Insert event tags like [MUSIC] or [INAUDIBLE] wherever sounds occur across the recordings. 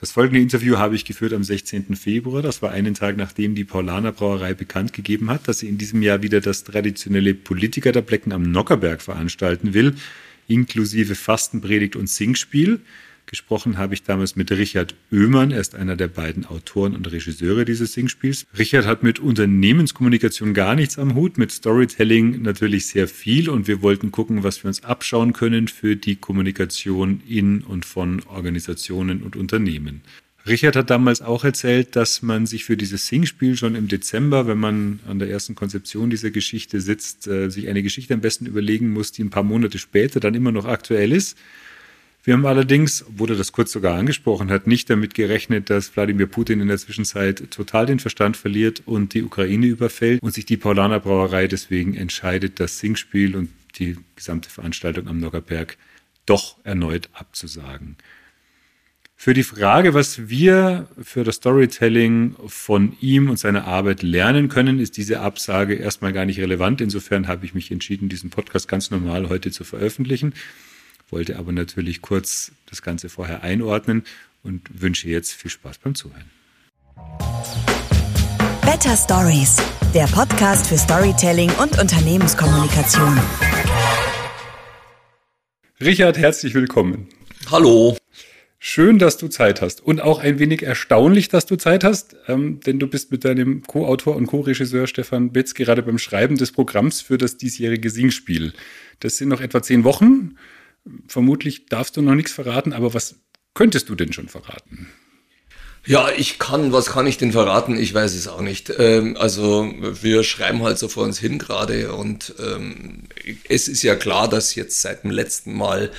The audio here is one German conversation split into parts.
Das folgende Interview habe ich geführt am 16. Februar. Das war einen Tag, nachdem die Paulaner Brauerei bekannt gegeben hat, dass sie in diesem Jahr wieder das traditionelle Politiker der Blecken am Nockerberg veranstalten will, inklusive Fastenpredigt und Singspiel. Gesprochen habe ich damals mit Richard Oehmann. Er ist einer der beiden Autoren und Regisseure dieses Singspiels. Richard hat mit Unternehmenskommunikation gar nichts am Hut, mit Storytelling natürlich sehr viel und wir wollten gucken, was wir uns abschauen können für die Kommunikation in und von Organisationen und Unternehmen. Richard hat damals auch erzählt, dass man sich für dieses Singspiel schon im Dezember, wenn man an der ersten Konzeption dieser Geschichte sitzt, äh, sich eine Geschichte am besten überlegen muss, die ein paar Monate später dann immer noch aktuell ist. Wir haben allerdings, er das kurz sogar angesprochen hat, nicht damit gerechnet, dass Wladimir Putin in der Zwischenzeit total den Verstand verliert und die Ukraine überfällt und sich die Paulaner Brauerei deswegen entscheidet, das Singspiel und die gesamte Veranstaltung am Noggerberg doch erneut abzusagen. Für die Frage, was wir für das Storytelling von ihm und seiner Arbeit lernen können, ist diese Absage erstmal gar nicht relevant. Insofern habe ich mich entschieden, diesen Podcast ganz normal heute zu veröffentlichen wollte aber natürlich kurz das Ganze vorher einordnen und wünsche jetzt viel Spaß beim Zuhören. Better Stories, der Podcast für Storytelling und Unternehmenskommunikation. Richard, herzlich willkommen. Hallo. Schön, dass du Zeit hast und auch ein wenig erstaunlich, dass du Zeit hast, ähm, denn du bist mit deinem Co-Autor und Co-Regisseur Stefan Betz gerade beim Schreiben des Programms für das diesjährige Singspiel. Das sind noch etwa zehn Wochen vermutlich darfst du noch nichts verraten, aber was könntest du denn schon verraten? Ja, ich kann, was kann ich denn verraten? Ich weiß es auch nicht. Ähm, also wir schreiben halt so vor uns hin gerade und ähm, es ist ja klar, dass jetzt seit dem letzten Mal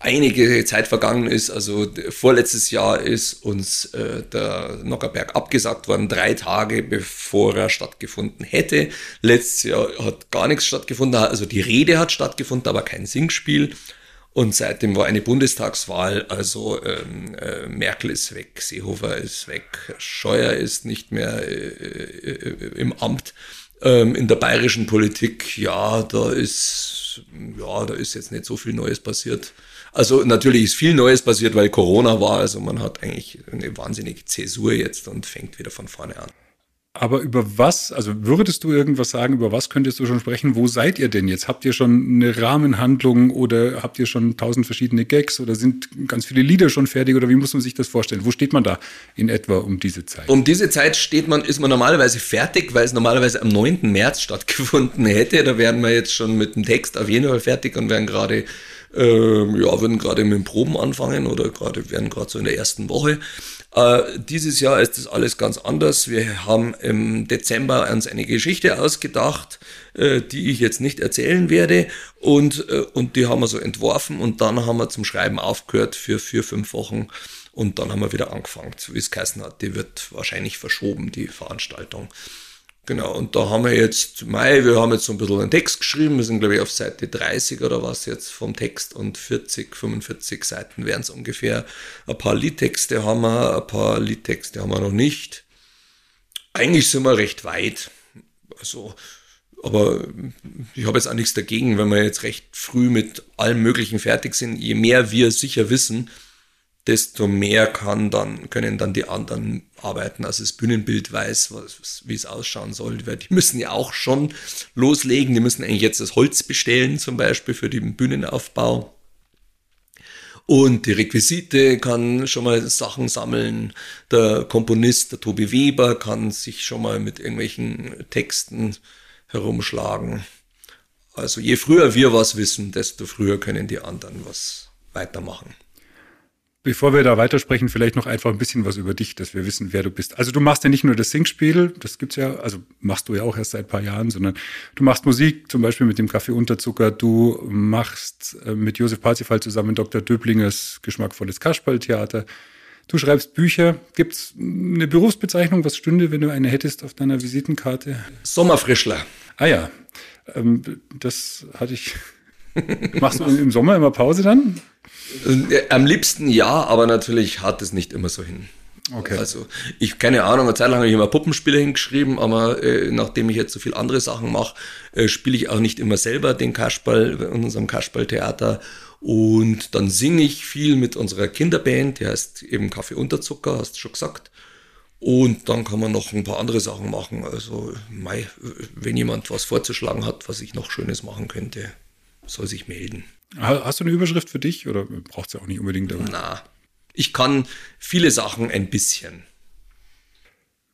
einige Zeit vergangen ist. Also vorletztes Jahr ist uns äh, der Nockerberg abgesagt worden, drei Tage bevor er stattgefunden hätte. Letztes Jahr hat gar nichts stattgefunden. Also die Rede hat stattgefunden, aber kein Singspiel. Und seitdem war eine Bundestagswahl, also ähm, äh, Merkel ist weg, Seehofer ist weg, Scheuer ist nicht mehr äh, äh, im Amt. Ähm, in der bayerischen Politik, ja, da ist, ja, da ist jetzt nicht so viel Neues passiert. Also natürlich ist viel Neues passiert, weil Corona war. Also man hat eigentlich eine wahnsinnige Zäsur jetzt und fängt wieder von vorne an. Aber über was, also würdest du irgendwas sagen, über was könntest du schon sprechen? Wo seid ihr denn jetzt? Habt ihr schon eine Rahmenhandlung oder habt ihr schon tausend verschiedene Gags oder sind ganz viele Lieder schon fertig oder wie muss man sich das vorstellen? Wo steht man da in etwa um diese Zeit? Um diese Zeit steht man, ist man normalerweise fertig, weil es normalerweise am 9. März stattgefunden hätte. Da wären wir jetzt schon mit dem Text auf jeden Fall fertig und wären gerade ähm, ja, würden gerade mit dem Proben anfangen oder gerade wären gerade so in der ersten Woche. Äh, dieses Jahr ist das alles ganz anders. Wir haben im Dezember uns eine Geschichte ausgedacht, äh, die ich jetzt nicht erzählen werde und, äh, und die haben wir so entworfen und dann haben wir zum Schreiben aufgehört für vier, fünf Wochen und dann haben wir wieder angefangen, so wie es geheißen hat. Die wird wahrscheinlich verschoben, die Veranstaltung. Genau, und da haben wir jetzt, Mai, wir haben jetzt so ein bisschen einen Text geschrieben, wir sind glaube ich auf Seite 30 oder was jetzt vom Text und 40, 45 Seiten wären es ungefähr. Ein paar Liedtexte haben wir, ein paar Liedtexte haben wir noch nicht. Eigentlich sind wir recht weit. Also, aber ich habe jetzt auch nichts dagegen, wenn wir jetzt recht früh mit allem Möglichen fertig sind. Je mehr wir sicher wissen, desto mehr kann dann, können dann die anderen arbeiten, also das Bühnenbild weiß, was, wie es ausschauen soll. Die müssen ja auch schon loslegen. Die müssen eigentlich jetzt das Holz bestellen, zum Beispiel für den Bühnenaufbau. Und die Requisite kann schon mal Sachen sammeln. Der Komponist, der Tobi Weber, kann sich schon mal mit irgendwelchen Texten herumschlagen. Also je früher wir was wissen, desto früher können die anderen was weitermachen. Bevor wir da weitersprechen, vielleicht noch einfach ein bisschen was über dich, dass wir wissen, wer du bist. Also du machst ja nicht nur das Singspiel, das gibt's ja, also machst du ja auch erst seit ein paar Jahren, sondern du machst Musik, zum Beispiel mit dem Kaffee Unterzucker. Du machst äh, mit Josef Parzifal zusammen Dr. Döblingers geschmackvolles Kasperltheater. Du schreibst Bücher. Gibt's eine Berufsbezeichnung? Was stünde, wenn du eine hättest auf deiner Visitenkarte? Sommerfrischler. Ah ja, ähm, das hatte ich. [LAUGHS] Machst du im Sommer immer Pause dann? Äh, am liebsten ja, aber natürlich hat es nicht immer so hin. Okay. Also ich keine Ahnung, eine Zeit lang habe ich immer Puppenspiele hingeschrieben, aber äh, nachdem ich jetzt so viel andere Sachen mache, äh, spiele ich auch nicht immer selber den Kasperl in unserem Kasperltheater Und dann singe ich viel mit unserer Kinderband, die heißt eben Kaffee Unterzucker, hast du schon gesagt. Und dann kann man noch ein paar andere Sachen machen. Also, mei, wenn jemand was vorzuschlagen hat, was ich noch Schönes machen könnte, soll sich melden. Hast du eine Überschrift für dich oder braucht es ja auch nicht unbedingt? Aber? Na, ich kann viele Sachen ein bisschen.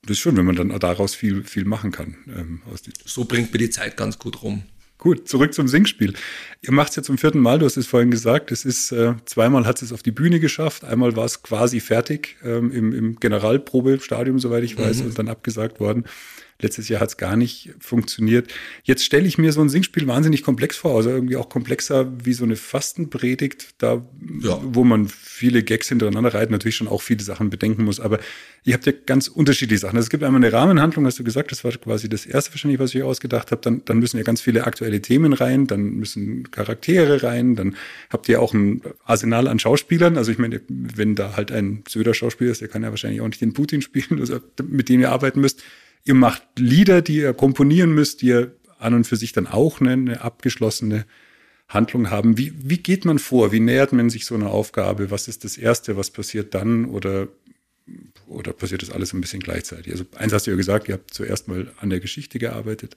Das ist schön, wenn man dann daraus viel, viel machen kann. Ähm, so bringt mir die Zeit ganz gut rum. Gut, zurück zum Singspiel. Ihr macht es ja zum vierten Mal, du hast es vorhin gesagt. Es ist äh, zweimal hat es auf die Bühne geschafft, einmal war es quasi fertig ähm, im, im Generalprobestadium, soweit ich weiß, mhm. und dann abgesagt worden. Letztes Jahr hat es gar nicht funktioniert. Jetzt stelle ich mir so ein Singspiel wahnsinnig komplex vor, also irgendwie auch komplexer wie so eine Fastenpredigt, da ja. wo man viele Gags hintereinander reitet, natürlich schon auch viele Sachen bedenken muss. Aber ihr habt ja ganz unterschiedliche Sachen. Also es gibt einmal eine Rahmenhandlung, hast du gesagt, das war quasi das erste wahrscheinlich, was ich ausgedacht habe. Dann, dann müssen ja ganz viele aktuelle Themen rein, dann müssen Charaktere rein, dann habt ihr auch ein Arsenal an Schauspielern. Also ich meine, wenn da halt ein Söder-Schauspieler ist, der kann ja wahrscheinlich auch nicht den Putin spielen, also mit dem ihr arbeiten müsst Ihr macht Lieder, die ihr komponieren müsst, die ihr an und für sich dann auch eine, eine abgeschlossene Handlung haben. Wie, wie geht man vor? Wie nähert man sich so einer Aufgabe? Was ist das Erste? Was passiert dann? Oder, oder passiert das alles ein bisschen gleichzeitig? Also eins hast du ja gesagt, ihr habt zuerst mal an der Geschichte gearbeitet.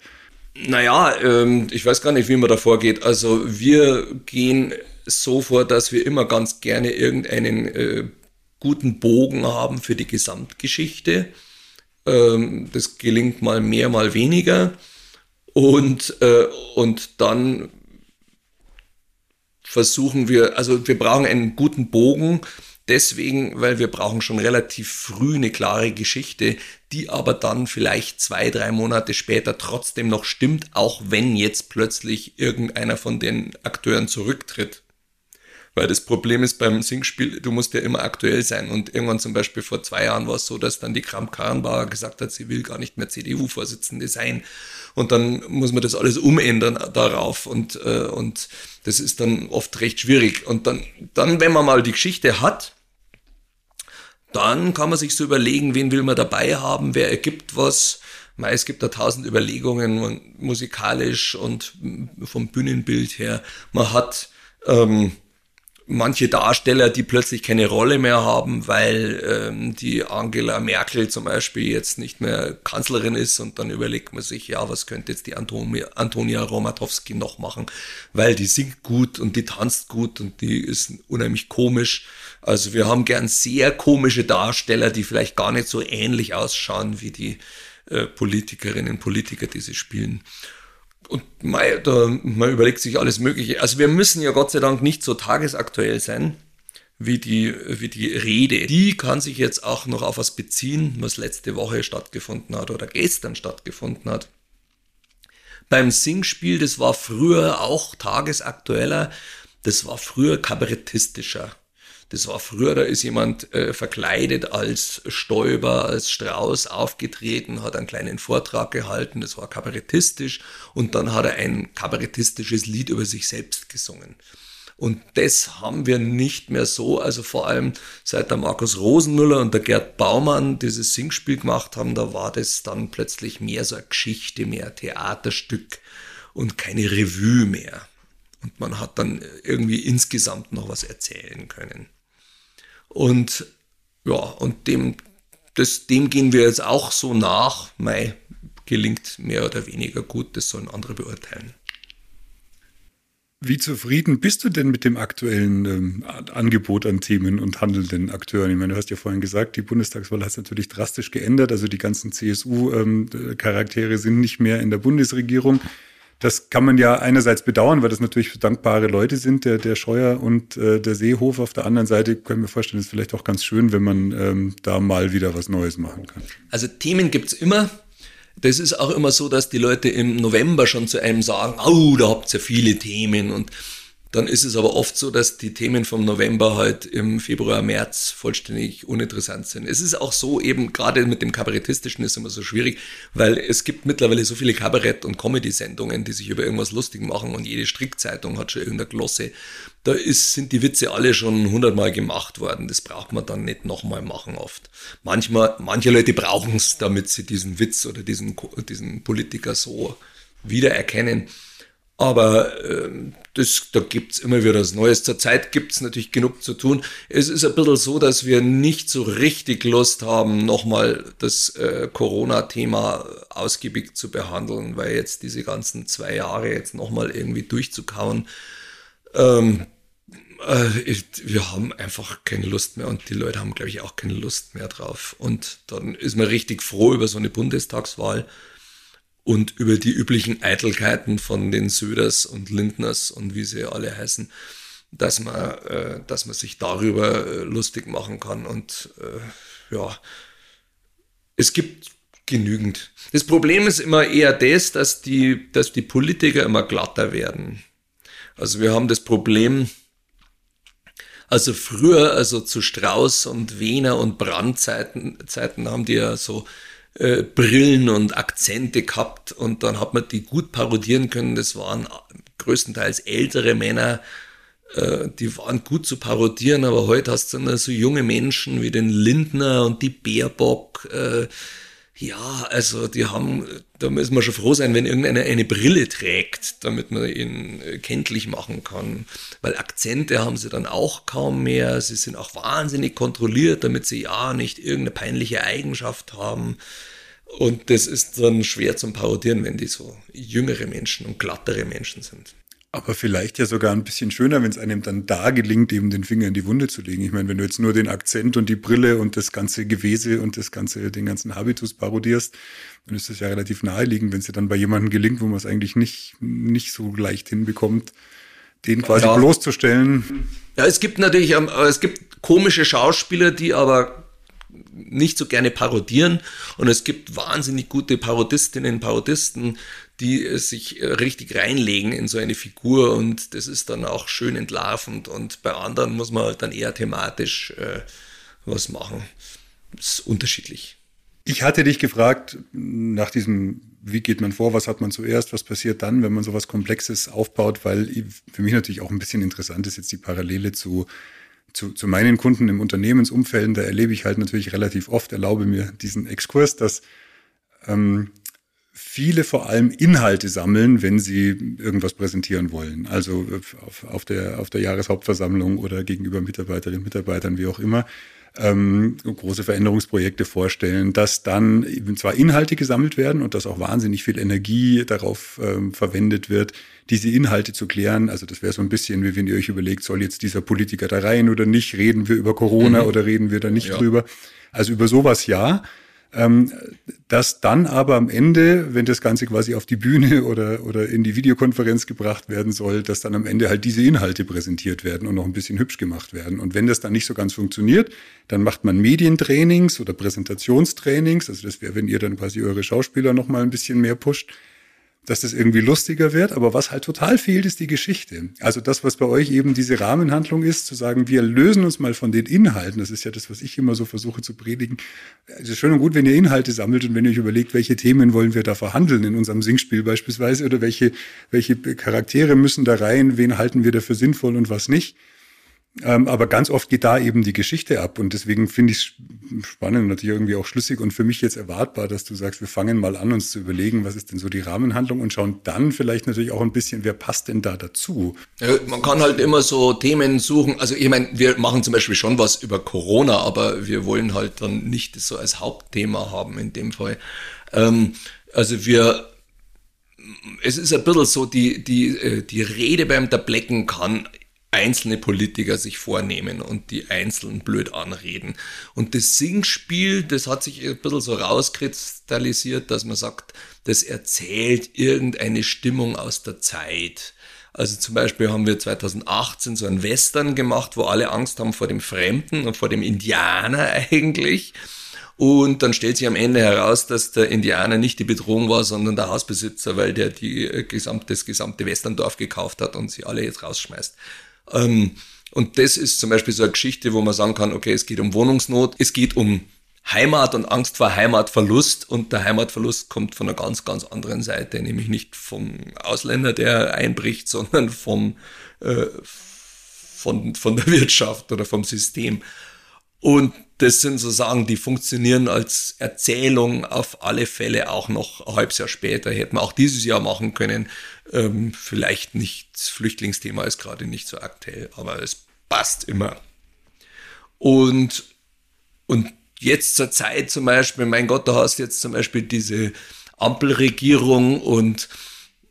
Naja, ähm, ich weiß gar nicht, wie man da vorgeht. Also wir gehen so vor, dass wir immer ganz gerne irgendeinen äh, guten Bogen haben für die Gesamtgeschichte. Ähm, das gelingt mal mehr, mal weniger. Und, äh, und dann versuchen wir, also wir brauchen einen guten Bogen, deswegen, weil wir brauchen schon relativ früh eine klare Geschichte, die aber dann vielleicht zwei, drei Monate später trotzdem noch stimmt, auch wenn jetzt plötzlich irgendeiner von den Akteuren zurücktritt. Weil das Problem ist beim Singspiel, du musst ja immer aktuell sein. Und irgendwann zum Beispiel vor zwei Jahren war es so, dass dann die Kram Karrenbauer gesagt hat, sie will gar nicht mehr CDU-Vorsitzende sein. Und dann muss man das alles umändern darauf. Und, äh, und das ist dann oft recht schwierig. Und dann, dann, wenn man mal die Geschichte hat, dann kann man sich so überlegen, wen will man dabei haben, wer ergibt was. Es gibt da tausend Überlegungen, musikalisch und vom Bühnenbild her. Man hat ähm, manche Darsteller, die plötzlich keine Rolle mehr haben, weil ähm, die Angela Merkel zum Beispiel jetzt nicht mehr Kanzlerin ist und dann überlegt man sich, ja, was könnte jetzt die Antonia, Antonia Romatowski noch machen, weil die singt gut und die tanzt gut und die ist unheimlich komisch. Also wir haben gern sehr komische Darsteller, die vielleicht gar nicht so ähnlich ausschauen wie die äh, Politikerinnen und Politiker, die sie spielen. Und man, da, man überlegt sich alles Mögliche. Also wir müssen ja Gott sei Dank nicht so tagesaktuell sein wie die, wie die Rede. Die kann sich jetzt auch noch auf was beziehen, was letzte Woche stattgefunden hat oder gestern stattgefunden hat. Beim Singspiel, das war früher auch tagesaktueller, das war früher kabarettistischer. Das war früher, da ist jemand äh, verkleidet als Stäuber, als Strauß aufgetreten, hat einen kleinen Vortrag gehalten, das war kabarettistisch und dann hat er ein kabarettistisches Lied über sich selbst gesungen. Und das haben wir nicht mehr so, also vor allem seit der Markus Rosenmüller und der Gerd Baumann dieses Singspiel gemacht haben, da war das dann plötzlich mehr so eine Geschichte, mehr Theaterstück und keine Revue mehr. Und man hat dann irgendwie insgesamt noch was erzählen können. Und ja, und dem, das, dem gehen wir jetzt auch so nach. Mai gelingt mehr oder weniger gut, das sollen andere beurteilen. Wie zufrieden bist du denn mit dem aktuellen ähm, Angebot an Themen und handelnden Akteuren? Ich meine, du hast ja vorhin gesagt, die Bundestagswahl hat es natürlich drastisch geändert. Also die ganzen CSU-Charaktere ähm, sind nicht mehr in der Bundesregierung. Das kann man ja einerseits bedauern, weil das natürlich dankbare Leute sind, der, der Scheuer und äh, der Seehofer. Auf der anderen Seite können wir vorstellen, es ist vielleicht auch ganz schön, wenn man ähm, da mal wieder was Neues machen kann. Also Themen gibt's immer. Das ist auch immer so, dass die Leute im November schon zu einem sagen, oh, da habt ihr ja viele Themen und dann ist es aber oft so, dass die Themen vom November halt im Februar, März vollständig uninteressant sind. Es ist auch so, eben gerade mit dem Kabarettistischen ist immer so schwierig, weil es gibt mittlerweile so viele Kabarett- und Comedy-Sendungen, die sich über irgendwas lustig machen und jede Strickzeitung hat schon irgendeine Glosse. Da ist, sind die Witze alle schon hundertmal gemacht worden. Das braucht man dann nicht nochmal machen oft. Manchmal, manche Leute brauchen es, damit sie diesen Witz oder diesen, diesen Politiker so wiedererkennen. Aber äh, das, da gibt's immer wieder was Neues. Zurzeit gibt's natürlich genug zu tun. Es ist ein bisschen so, dass wir nicht so richtig Lust haben, nochmal das äh, Corona-Thema ausgiebig zu behandeln, weil jetzt diese ganzen zwei Jahre jetzt nochmal irgendwie durchzukauen, ähm, äh, wir haben einfach keine Lust mehr und die Leute haben, glaube ich, auch keine Lust mehr drauf. Und dann ist man richtig froh über so eine Bundestagswahl und über die üblichen Eitelkeiten von den Söders und Lindners und wie sie alle heißen, dass man, äh, dass man sich darüber äh, lustig machen kann. Und äh, ja, es gibt genügend. Das Problem ist immer eher das, dass die, dass die Politiker immer glatter werden. Also wir haben das Problem, also früher, also zu Strauß und Wiener und Brandzeiten Zeiten haben die ja so äh, Brillen und Akzente gehabt und dann hat man die gut parodieren können. Das waren größtenteils ältere Männer, äh, die waren gut zu parodieren, aber heute hast du dann so junge Menschen wie den Lindner und die Baerbock, äh, ja, also die haben, da müssen wir schon froh sein, wenn irgendeiner eine Brille trägt, damit man ihn äh, kenntlich machen kann. Weil Akzente haben sie dann auch kaum mehr. Sie sind auch wahnsinnig kontrolliert, damit sie ja nicht irgendeine peinliche Eigenschaft haben. Und das ist dann schwer zum Parodieren, wenn die so jüngere Menschen und glattere Menschen sind. Aber vielleicht ja sogar ein bisschen schöner, wenn es einem dann da gelingt, eben den Finger in die Wunde zu legen. Ich meine, wenn du jetzt nur den Akzent und die Brille und das ganze Gewese und das ganze, den ganzen Habitus parodierst, dann ist das ja relativ naheliegend, wenn es dir dann bei jemandem gelingt, wo man es eigentlich nicht, nicht so leicht hinbekommt, den quasi ja. bloßzustellen. Ja, es gibt natürlich, ähm, es gibt komische Schauspieler, die aber nicht so gerne parodieren und es gibt wahnsinnig gute Parodistinnen, Parodisten, die sich äh, richtig reinlegen in so eine Figur und das ist dann auch schön entlarvend und bei anderen muss man halt dann eher thematisch äh, was machen. Das ist unterschiedlich. Ich hatte dich gefragt nach diesem, wie geht man vor, was hat man zuerst, was passiert dann, wenn man sowas Komplexes aufbaut, weil für mich natürlich auch ein bisschen interessant ist jetzt die Parallele zu zu, zu meinen Kunden im Unternehmensumfeld, da erlebe ich halt natürlich relativ oft, erlaube mir diesen Exkurs, dass ähm, viele vor allem Inhalte sammeln, wenn sie irgendwas präsentieren wollen. Also auf, auf, der, auf der Jahreshauptversammlung oder gegenüber Mitarbeiterinnen und Mitarbeitern, wie auch immer ähm, große Veränderungsprojekte vorstellen, dass dann zwar Inhalte gesammelt werden und dass auch wahnsinnig viel Energie darauf ähm, verwendet wird, diese Inhalte zu klären. Also das wäre so ein bisschen, wie wenn ihr euch überlegt, soll jetzt dieser Politiker da rein oder nicht? Reden wir über Corona mhm. oder reden wir da nicht ja. drüber? Also über sowas ja. Ähm, dass dann aber am Ende, wenn das Ganze quasi auf die Bühne [LAUGHS] oder, oder in die Videokonferenz gebracht werden soll, dass dann am Ende halt diese Inhalte präsentiert werden und noch ein bisschen hübsch gemacht werden. Und wenn das dann nicht so ganz funktioniert, dann macht man Medientrainings oder Präsentationstrainings. Also das wäre, wenn ihr dann quasi eure Schauspieler noch mal ein bisschen mehr pusht dass das irgendwie lustiger wird. Aber was halt total fehlt, ist die Geschichte. Also das, was bei euch eben diese Rahmenhandlung ist, zu sagen, wir lösen uns mal von den Inhalten. Das ist ja das, was ich immer so versuche zu predigen. Es ist schön und gut, wenn ihr Inhalte sammelt und wenn ihr euch überlegt, welche Themen wollen wir da verhandeln in unserem Singspiel beispielsweise oder welche, welche Charaktere müssen da rein, wen halten wir dafür sinnvoll und was nicht. Ähm, aber ganz oft geht da eben die Geschichte ab und deswegen finde ich es spannend und natürlich irgendwie auch schlüssig und für mich jetzt erwartbar, dass du sagst, wir fangen mal an, uns zu überlegen, was ist denn so die Rahmenhandlung und schauen dann vielleicht natürlich auch ein bisschen, wer passt denn da dazu? Ja, man kann halt immer so Themen suchen. Also ich meine, wir machen zum Beispiel schon was über Corona, aber wir wollen halt dann nicht so als Hauptthema haben in dem Fall. Ähm, also wir es ist ein bisschen so, die, die, äh, die Rede beim Tablecken kann einzelne Politiker sich vornehmen und die Einzelnen blöd anreden. Und das Singspiel, das hat sich ein bisschen so rauskristallisiert, dass man sagt, das erzählt irgendeine Stimmung aus der Zeit. Also zum Beispiel haben wir 2018 so ein Western gemacht, wo alle Angst haben vor dem Fremden und vor dem Indianer [LAUGHS] eigentlich. Und dann stellt sich am Ende heraus, dass der Indianer nicht die Bedrohung war, sondern der Hausbesitzer, weil der die äh, gesamte, das gesamte Westerndorf gekauft hat und sie alle jetzt rausschmeißt. Ähm, und das ist zum Beispiel so eine Geschichte, wo man sagen kann, okay, es geht um Wohnungsnot, es geht um Heimat und Angst vor Heimatverlust und der Heimatverlust kommt von einer ganz, ganz anderen Seite, nämlich nicht vom Ausländer, der einbricht, [LAUGHS] sondern vom, äh, von, von der Wirtschaft oder vom System. Und das sind so Sachen, die funktionieren als Erzählung auf alle Fälle auch noch ein halbes Jahr später. Hätten wir auch dieses Jahr machen können. Ähm, vielleicht nicht, das Flüchtlingsthema ist gerade nicht so aktuell, aber es passt immer. Und, und jetzt zur Zeit zum Beispiel, mein Gott, da hast du jetzt zum Beispiel diese Ampelregierung und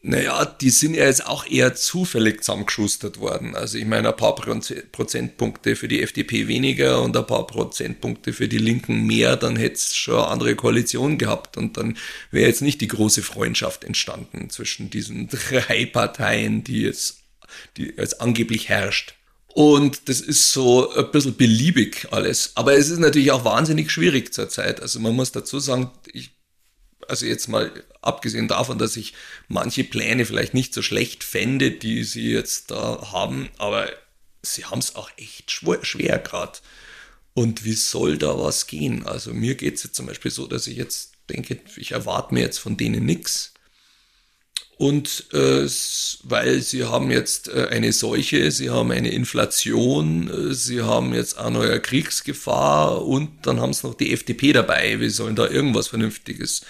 naja, die sind ja jetzt auch eher zufällig zusammengeschustert worden. Also ich meine, ein paar Prozentpunkte für die FDP weniger und ein paar Prozentpunkte für die Linken mehr, dann hätte es schon eine andere Koalition gehabt und dann wäre jetzt nicht die große Freundschaft entstanden zwischen diesen drei Parteien, die jetzt, die jetzt angeblich herrscht. Und das ist so ein bisschen beliebig alles. Aber es ist natürlich auch wahnsinnig schwierig zurzeit. Also man muss dazu sagen, ich also jetzt mal abgesehen davon, dass ich manche Pläne vielleicht nicht so schlecht fände, die sie jetzt da haben, aber sie haben es auch echt schwer, schwer gerade. Und wie soll da was gehen? Also mir geht es jetzt zum Beispiel so, dass ich jetzt denke, ich erwarte mir jetzt von denen nichts. Und äh, weil sie haben jetzt äh, eine Seuche, sie haben eine Inflation, äh, sie haben jetzt auch neue Kriegsgefahr und dann haben sie noch die FDP dabei. Wie sollen da irgendwas Vernünftiges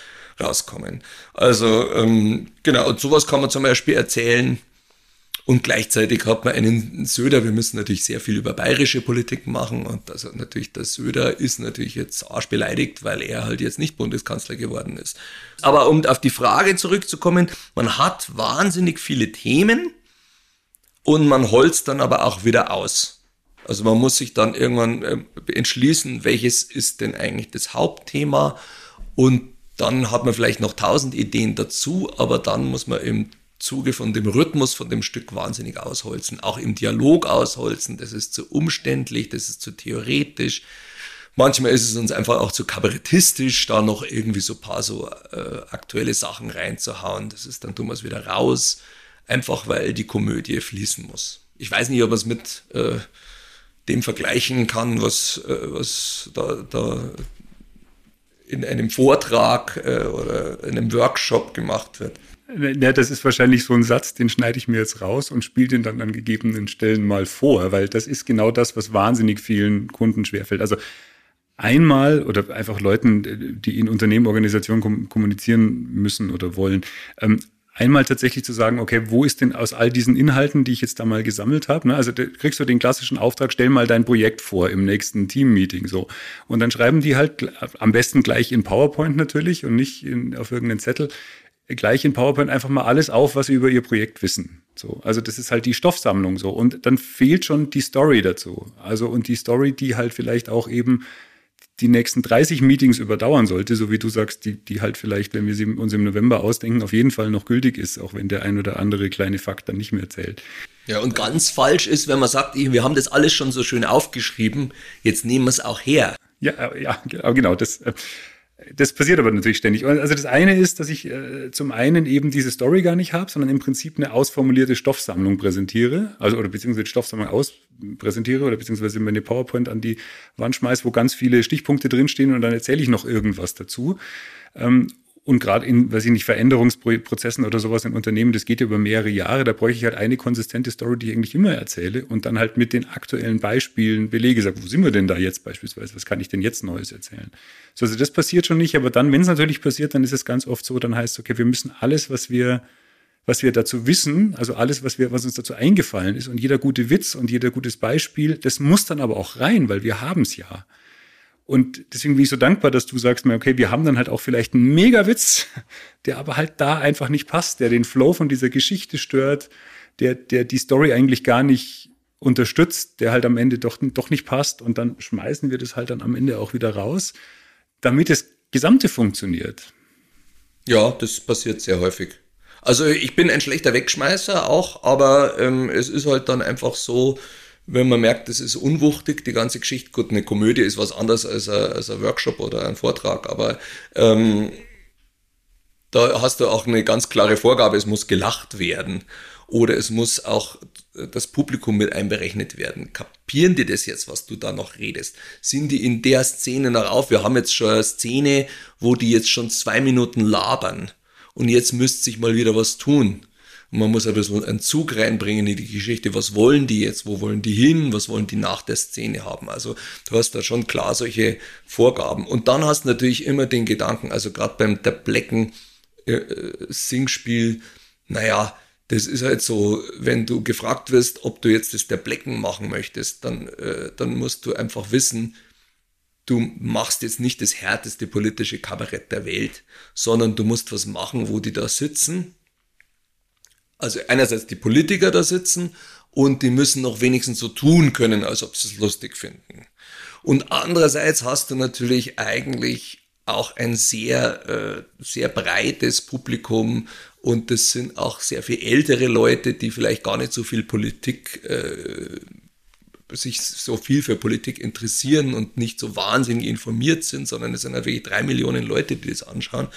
rauskommen. Also ähm, genau, und sowas kann man zum Beispiel erzählen. Und gleichzeitig hat man einen Söder, wir müssen natürlich sehr viel über bayerische Politik machen und also natürlich der Söder ist natürlich jetzt arschbeleidigt, weil er halt jetzt nicht Bundeskanzler geworden ist. Aber um auf die Frage zurückzukommen, man hat wahnsinnig viele Themen und man holzt dann aber auch wieder aus. Also man muss sich dann irgendwann äh, entschließen, welches ist denn eigentlich das Hauptthema und dann hat man vielleicht noch tausend Ideen dazu, aber dann muss man im Zuge von dem Rhythmus von dem Stück wahnsinnig ausholzen, auch im Dialog ausholzen. Das ist zu umständlich, das ist zu theoretisch. Manchmal ist es uns einfach auch zu kabarettistisch, da noch irgendwie so paar so äh, aktuelle Sachen reinzuhauen. Das ist dann tun wir es wieder raus, einfach weil die Komödie fließen muss. Ich weiß nicht, ob man es mit äh, dem vergleichen kann, was, äh, was da, da in einem Vortrag äh, oder in einem Workshop gemacht wird. Ja, das ist wahrscheinlich so ein Satz, den schneide ich mir jetzt raus und spiele den dann an gegebenen Stellen mal vor, weil das ist genau das, was wahnsinnig vielen Kunden schwerfällt. Also einmal oder einfach Leuten, die in Unternehmen, Organisationen kommunizieren müssen oder wollen, ähm, einmal tatsächlich zu sagen, okay, wo ist denn aus all diesen Inhalten, die ich jetzt da mal gesammelt habe, ne, also kriegst du den klassischen Auftrag, stell mal dein Projekt vor im nächsten Team-Meeting so. Und dann schreiben die halt am besten gleich in PowerPoint natürlich und nicht in, auf irgendeinen Zettel, gleich in PowerPoint einfach mal alles auf, was sie über ihr Projekt wissen. So, also das ist halt die Stoffsammlung so. Und dann fehlt schon die Story dazu. Also und die Story, die halt vielleicht auch eben die nächsten 30 Meetings überdauern sollte, so wie du sagst, die, die halt vielleicht, wenn wir sie uns im November ausdenken, auf jeden Fall noch gültig ist, auch wenn der ein oder andere kleine Fakt dann nicht mehr zählt. Ja, und ganz falsch ist, wenn man sagt, wir haben das alles schon so schön aufgeschrieben, jetzt nehmen wir es auch her. Ja, ja, genau. Das, äh, das passiert aber natürlich ständig. Also das eine ist, dass ich äh, zum einen eben diese Story gar nicht habe, sondern im Prinzip eine ausformulierte Stoffsammlung präsentiere, also oder beziehungsweise Stoffsammlung auspräsentiere oder beziehungsweise mir eine PowerPoint an die Wand schmeiße, wo ganz viele Stichpunkte drinstehen und dann erzähle ich noch irgendwas dazu. Ähm, und gerade in, weiß ich nicht, Veränderungsprozessen oder sowas in Unternehmen, das geht ja über mehrere Jahre, da bräuchte ich halt eine konsistente Story, die ich eigentlich immer erzähle und dann halt mit den aktuellen Beispielen belege, sag, wo sind wir denn da jetzt beispielsweise, was kann ich denn jetzt Neues erzählen? So, also das passiert schon nicht, aber dann, wenn es natürlich passiert, dann ist es ganz oft so, dann heißt es, okay, wir müssen alles, was wir was wir dazu wissen, also alles, was wir, was uns dazu eingefallen ist und jeder gute Witz und jeder gutes Beispiel, das muss dann aber auch rein, weil wir haben es ja. Und deswegen bin ich so dankbar, dass du sagst mir, okay, wir haben dann halt auch vielleicht einen Megawitz, [LAUGHS] der aber halt da einfach nicht passt, der den Flow von dieser Geschichte stört, der, der die Story eigentlich gar nicht unterstützt, der halt am Ende doch, doch nicht passt und dann schmeißen wir das halt dann am Ende auch wieder raus, damit das Gesamte funktioniert. Ja, das passiert sehr häufig. Also ich bin ein schlechter Wegschmeißer auch, aber ähm, es ist halt dann einfach so, wenn man merkt, das ist unwuchtig, die ganze Geschichte. Gut, eine Komödie ist was anderes als ein, als ein Workshop oder ein Vortrag, aber ähm, da hast du auch eine ganz klare Vorgabe, es muss gelacht werden oder es muss auch das Publikum mit einberechnet werden. Kapieren die das jetzt, was du da noch redest? Sind die in der Szene noch auf? Wir haben jetzt schon eine Szene, wo die jetzt schon zwei Minuten labern und jetzt müsste sich mal wieder was tun. Man muss ein bisschen einen Zug reinbringen in die Geschichte. Was wollen die jetzt? Wo wollen die hin? Was wollen die nach der Szene haben? Also du hast da schon klar solche Vorgaben. Und dann hast du natürlich immer den Gedanken, also gerade beim der Blecken äh, Singspiel, naja, das ist halt so, wenn du gefragt wirst, ob du jetzt das der Blecken machen möchtest, dann, äh, dann musst du einfach wissen, du machst jetzt nicht das härteste politische Kabarett der Welt, sondern du musst was machen, wo die da sitzen. Also einerseits die Politiker da sitzen und die müssen noch wenigstens so tun können, als ob sie es lustig finden. Und andererseits hast du natürlich eigentlich auch ein sehr, äh, sehr breites Publikum und das sind auch sehr viel ältere Leute, die vielleicht gar nicht so viel Politik, äh, sich so viel für Politik interessieren und nicht so wahnsinnig informiert sind, sondern es sind natürlich drei Millionen Leute, die das anschauen.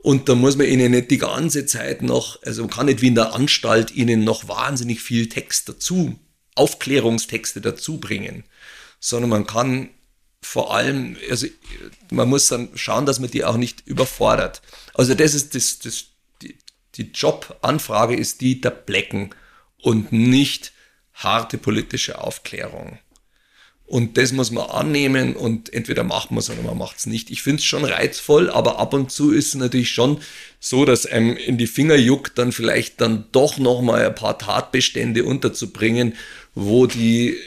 Und da muss man ihnen nicht die ganze Zeit noch, also man kann nicht wie in der Anstalt ihnen noch wahnsinnig viel Text dazu, Aufklärungstexte dazu bringen, sondern man kann vor allem, also man muss dann schauen, dass man die auch nicht überfordert. Also das ist das, das die, die Jobanfrage ist die der Blecken und nicht harte politische Aufklärung. Und das muss man annehmen und entweder macht man es oder man macht es nicht. Ich finde es schon reizvoll, aber ab und zu ist es natürlich schon so, dass einem in die Finger juckt, dann vielleicht dann doch nochmal ein paar Tatbestände unterzubringen, wo die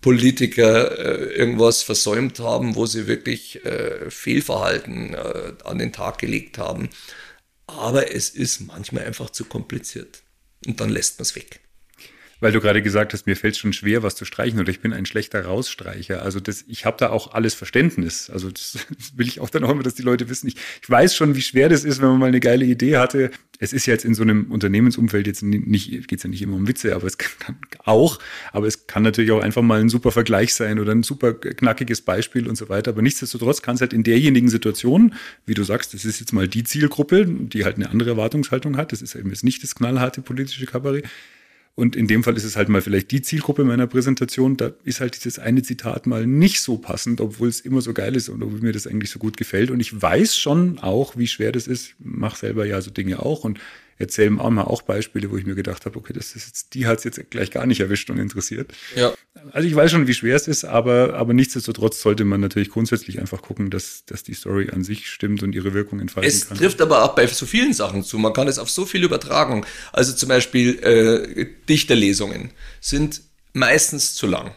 Politiker äh, irgendwas versäumt haben, wo sie wirklich äh, Fehlverhalten äh, an den Tag gelegt haben. Aber es ist manchmal einfach zu kompliziert. Und dann lässt man es weg weil du gerade gesagt hast, mir fällt schon schwer, was zu streichen oder ich bin ein schlechter Rausstreicher. Also das, ich habe da auch alles Verständnis. Also das, das [LAUGHS] will ich auch dann auch immer, dass die Leute wissen. Ich, ich weiß schon, wie schwer das ist, wenn man mal eine geile Idee hatte. Es ist ja jetzt in so einem Unternehmensumfeld jetzt nicht, geht es ja nicht immer um Witze, aber es [LAUGHS] kann auch, aber es kann natürlich auch einfach mal ein super Vergleich sein oder ein super knackiges Beispiel und so weiter. Aber nichtsdestotrotz kann es halt in derjenigen Situation, wie du sagst, das ist jetzt mal die Zielgruppe, die halt eine andere Erwartungshaltung hat. Das ist eben jetzt nicht das knallharte politische Kabarett und in dem Fall ist es halt mal vielleicht die Zielgruppe meiner Präsentation. Da ist halt dieses eine Zitat mal nicht so passend, obwohl es immer so geil ist und obwohl mir das eigentlich so gut gefällt. Und ich weiß schon auch, wie schwer das ist. Mach selber ja so Dinge auch und erzähle auch mal auch Beispiele, wo ich mir gedacht habe, okay, das ist jetzt, die hat es jetzt gleich gar nicht erwischt und interessiert. Ja. Also ich weiß schon, wie schwer es ist, aber, aber nichtsdestotrotz sollte man natürlich grundsätzlich einfach gucken, dass, dass die Story an sich stimmt und ihre Wirkung entfalten es kann. Es trifft aber auch bei so vielen Sachen zu. Man kann es auf so viel übertragen. Also zum Beispiel äh, Dichterlesungen sind meistens zu lang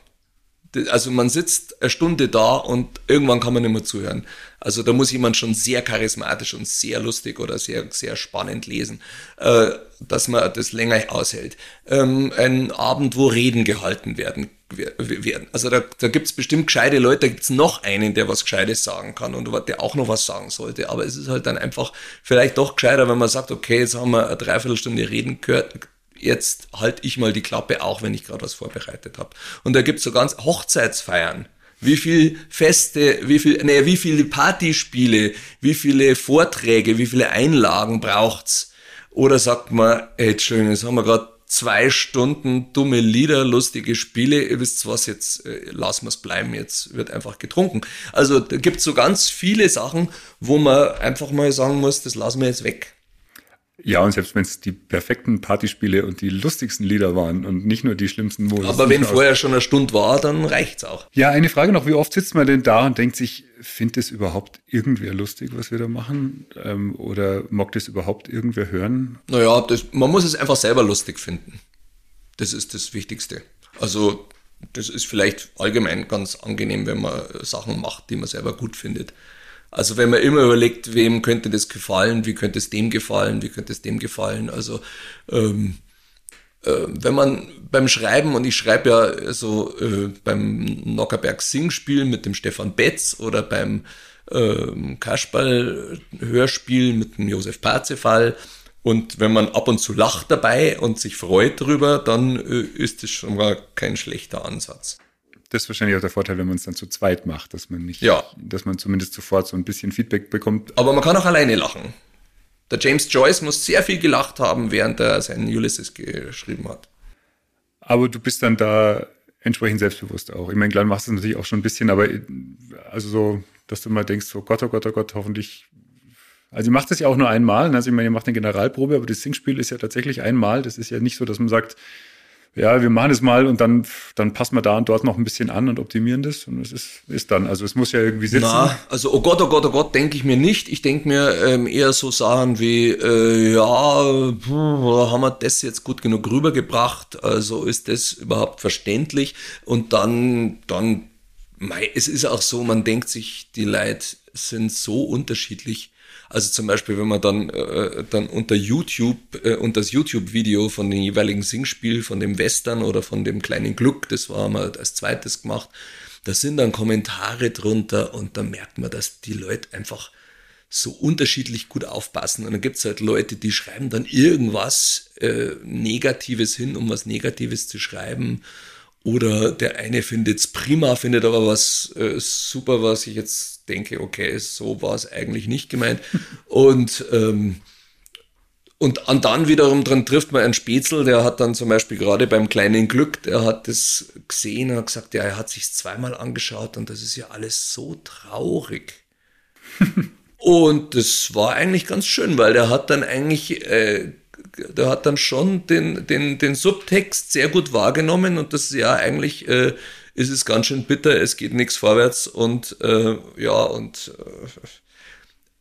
also man sitzt eine Stunde da und irgendwann kann man nicht mehr zuhören. Also da muss jemand schon sehr charismatisch und sehr lustig oder sehr, sehr spannend lesen, äh, dass man das länger aushält. Ähm, ein Abend, wo Reden gehalten werden. werden. Also da, da gibt es bestimmt gescheite Leute, da gibt es noch einen, der was Gescheites sagen kann und der auch noch was sagen sollte. Aber es ist halt dann einfach vielleicht doch gescheiter, wenn man sagt, okay, jetzt haben wir eine Dreiviertelstunde Reden gehört, jetzt halte ich mal die Klappe, auch wenn ich gerade was vorbereitet habe. Und da gibt's so ganz Hochzeitsfeiern. Wie viel Feste, wie viel, nee, wie viele Partyspiele, wie viele Vorträge, wie viele Einlagen braucht's? Oder sagt man, ey, Entschuldigung, jetzt haben wir gerade zwei Stunden dumme Lieder, lustige Spiele, ihr wisst was, jetzt äh, lassen wir's bleiben, jetzt wird einfach getrunken. Also da gibt's so ganz viele Sachen, wo man einfach mal sagen muss, das lassen wir jetzt weg. Ja, und selbst wenn es die perfekten Partyspiele und die lustigsten Lieder waren und nicht nur die schlimmsten Modus. Aber wenn vorher schon eine Stunde war, dann reicht's auch. Ja, eine Frage noch, wie oft sitzt man denn da und denkt sich, findet es überhaupt irgendwer lustig, was wir da machen? Ähm, oder mag das überhaupt irgendwer hören? Naja, das, man muss es einfach selber lustig finden. Das ist das Wichtigste. Also, das ist vielleicht allgemein ganz angenehm, wenn man Sachen macht, die man selber gut findet. Also wenn man immer überlegt, wem könnte das gefallen, wie könnte es dem gefallen, wie könnte es dem gefallen. Also ähm, äh, wenn man beim Schreiben, und ich schreibe ja so äh, beim Nockerberg Singspiel mit dem Stefan Betz oder beim ähm, Kasperl-Hörspiel mit dem Josef Parzefall, und wenn man ab und zu lacht dabei und sich freut drüber, dann äh, ist das schon mal kein schlechter Ansatz das ist wahrscheinlich auch der Vorteil, wenn man es dann zu zweit macht, dass man nicht, ja. dass man zumindest sofort so ein bisschen Feedback bekommt. Aber man kann auch alleine lachen. Der James Joyce muss sehr viel gelacht haben, während er seinen Ulysses geschrieben hat. Aber du bist dann da entsprechend selbstbewusst auch. Ich meine, klar machst du es natürlich auch schon ein bisschen, aber also so, dass du mal denkst, so Gott, oh Gott, oh Gott, hoffentlich also ihr macht das ja auch nur einmal. Ne? Also ich meine, ihr macht eine Generalprobe, aber das Singspiel ist ja tatsächlich einmal. Das ist ja nicht so, dass man sagt, ja, wir machen es mal und dann, dann passen wir da und dort noch ein bisschen an und optimieren das. Und es ist, ist dann, also es muss ja irgendwie sitzen. Na, also oh Gott, oh Gott, oh Gott, denke ich mir nicht. Ich denke mir ähm, eher so Sachen wie, äh, ja, puh, haben wir das jetzt gut genug rübergebracht? Also ist das überhaupt verständlich? Und dann, dann, mei, es ist auch so, man denkt sich, die Leute sind so unterschiedlich also zum Beispiel, wenn man dann, äh, dann unter YouTube, äh, unter das YouTube-Video von dem jeweiligen Singspiel, von dem Western oder von dem kleinen Glück, das war mal als zweites gemacht, da sind dann Kommentare drunter und da merkt man, dass die Leute einfach so unterschiedlich gut aufpassen. Und dann gibt's halt Leute, die schreiben dann irgendwas äh, Negatives hin, um was Negatives zu schreiben. Oder der eine findet es prima, findet aber was äh, super, was ich jetzt denke, okay, so war es eigentlich nicht gemeint. [LAUGHS] Und, ähm, und, und dann wiederum dran trifft man einen Spätzl, der hat dann zum Beispiel gerade beim kleinen Glück, der hat das gesehen und hat gesagt, ja, er hat sich zweimal angeschaut und das ist ja alles so traurig. [LAUGHS] und das war eigentlich ganz schön, weil der hat dann eigentlich äh, der hat dann schon den, den, den Subtext sehr gut wahrgenommen und das ist ja eigentlich äh, ist es ganz schön bitter, es geht nichts vorwärts und äh, ja und äh,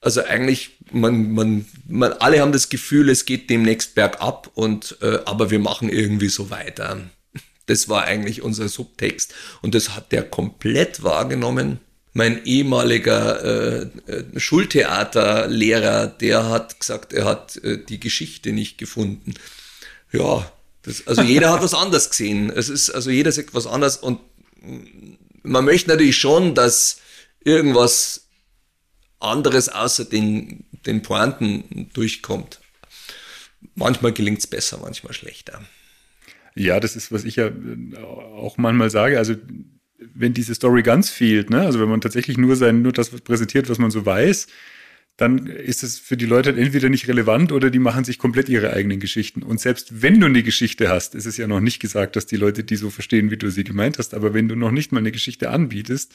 also eigentlich man, man, man alle haben das Gefühl, es geht demnächst bergab und äh, aber wir machen irgendwie so weiter. Das war eigentlich unser Subtext und das hat der komplett wahrgenommen mein ehemaliger äh, äh, Schultheaterlehrer, der hat gesagt, er hat äh, die Geschichte nicht gefunden. Ja, das, also jeder hat [LAUGHS] was anderes gesehen. Es ist, also jeder sagt was anderes und man möchte natürlich schon, dass irgendwas anderes außer den, den Pointen durchkommt. Manchmal gelingt es besser, manchmal schlechter. Ja, das ist, was ich ja auch manchmal sage. Also wenn diese Story ganz fehlt, ne? also wenn man tatsächlich nur sein, nur das präsentiert, was man so weiß, dann ist es für die Leute entweder nicht relevant oder die machen sich komplett ihre eigenen Geschichten. Und selbst wenn du eine Geschichte hast, ist es ja noch nicht gesagt, dass die Leute die so verstehen, wie du sie gemeint hast. Aber wenn du noch nicht mal eine Geschichte anbietest,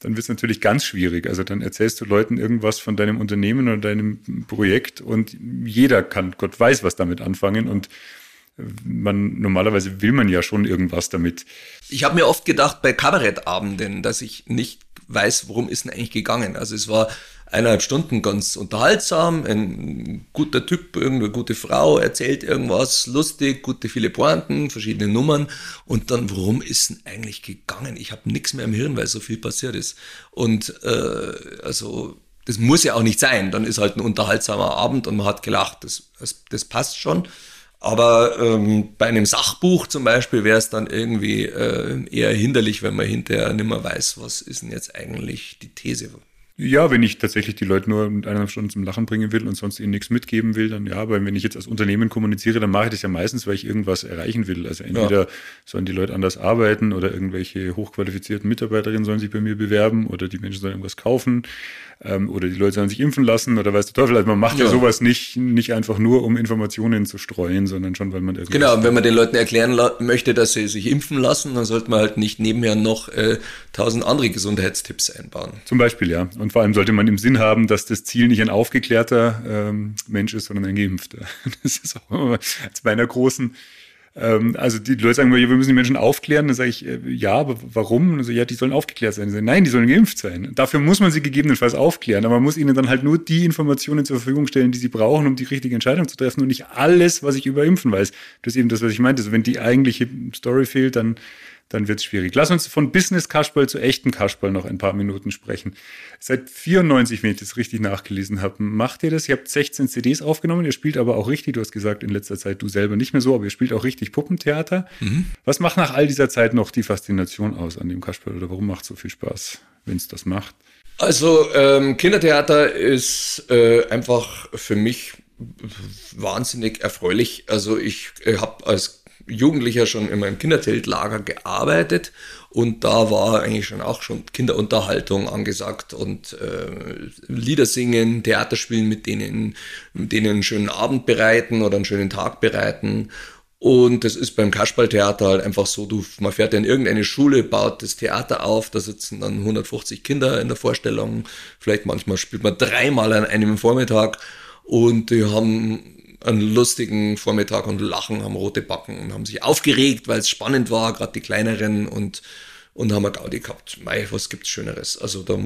dann wird es natürlich ganz schwierig. Also dann erzählst du Leuten irgendwas von deinem Unternehmen oder deinem Projekt und jeder kann, Gott weiß, was damit anfangen und man normalerweise will man ja schon irgendwas damit. Ich habe mir oft gedacht bei Kabarettabenden, dass ich nicht weiß, worum ist denn eigentlich gegangen. Also es war eineinhalb Stunden ganz unterhaltsam, ein guter Typ, irgendeine gute Frau erzählt irgendwas, lustig, gute viele Pointen, verschiedene Nummern und dann, worum ist denn eigentlich gegangen? Ich habe nichts mehr im Hirn, weil so viel passiert ist. Und äh, also das muss ja auch nicht sein. Dann ist halt ein unterhaltsamer Abend und man hat gelacht, das, das, das passt schon. Aber ähm, bei einem Sachbuch zum Beispiel wäre es dann irgendwie äh, eher hinderlich, wenn man hinterher nicht mehr weiß, was ist denn jetzt eigentlich die These. Ja, wenn ich tatsächlich die Leute nur mit eineinhalb Stunden zum Lachen bringen will und sonst ihnen nichts mitgeben will, dann ja. Aber wenn ich jetzt als Unternehmen kommuniziere, dann mache ich das ja meistens, weil ich irgendwas erreichen will. Also entweder ja. sollen die Leute anders arbeiten oder irgendwelche hochqualifizierten Mitarbeiterinnen sollen sich bei mir bewerben oder die Menschen sollen irgendwas kaufen ähm, oder die Leute sollen sich impfen lassen oder weiß der Teufel. Also man macht ja, ja sowas nicht, nicht einfach nur, um Informationen zu streuen, sondern schon, weil man. Genau, und wenn man den Leuten erklären möchte, dass sie sich impfen lassen, dann sollte man halt nicht nebenher noch äh, tausend andere Gesundheitstipps einbauen. Zum Beispiel, ja. Und vor allem sollte man im Sinn haben, dass das Ziel nicht ein aufgeklärter ähm, Mensch ist, sondern ein Geimpfter. [LAUGHS] Das ist auch immer bei einer großen ähm, also die Leute sagen, wir müssen die Menschen aufklären. Dann sage ich, äh, ja, aber warum? Also, ja, die sollen aufgeklärt sein. Sagen, Nein, die sollen geimpft sein. Dafür muss man sie gegebenenfalls aufklären. Aber man muss ihnen dann halt nur die Informationen zur Verfügung stellen, die sie brauchen, um die richtige Entscheidung zu treffen und nicht alles, was ich über Impfen weiß. Das ist eben das, was ich meinte. Also wenn die eigentliche Story fehlt, dann dann wird es schwierig. Lass uns von Business Kasperl zu echten Kasperl noch ein paar Minuten sprechen. Seit 94, wenn ich das richtig nachgelesen habe, macht ihr das? Ihr habt 16 CDs aufgenommen, ihr spielt aber auch richtig, du hast gesagt, in letzter Zeit du selber nicht mehr so, aber ihr spielt auch richtig Puppentheater. Mhm. Was macht nach all dieser Zeit noch die Faszination aus an dem Kasperl oder warum macht es so viel Spaß, wenn es das macht? Also ähm, Kindertheater ist äh, einfach für mich wahnsinnig erfreulich. Also ich äh, habe als Jugendlicher schon in meinem Kinderzeltlager gearbeitet und da war eigentlich schon auch schon Kinderunterhaltung angesagt und äh, Lieder singen, Theater spielen, mit denen, mit denen einen schönen Abend bereiten oder einen schönen Tag bereiten. Und das ist beim Kasperltheater halt einfach so, du, man fährt in irgendeine Schule, baut das Theater auf, da sitzen dann 150 Kinder in der Vorstellung, vielleicht manchmal spielt man dreimal an einem Vormittag und die haben einen lustigen Vormittag und lachen, haben rote Backen und haben sich aufgeregt, weil es spannend war, gerade die kleineren und, und haben eine Gaudi gehabt. Mei, was gibt's Schöneres? Also da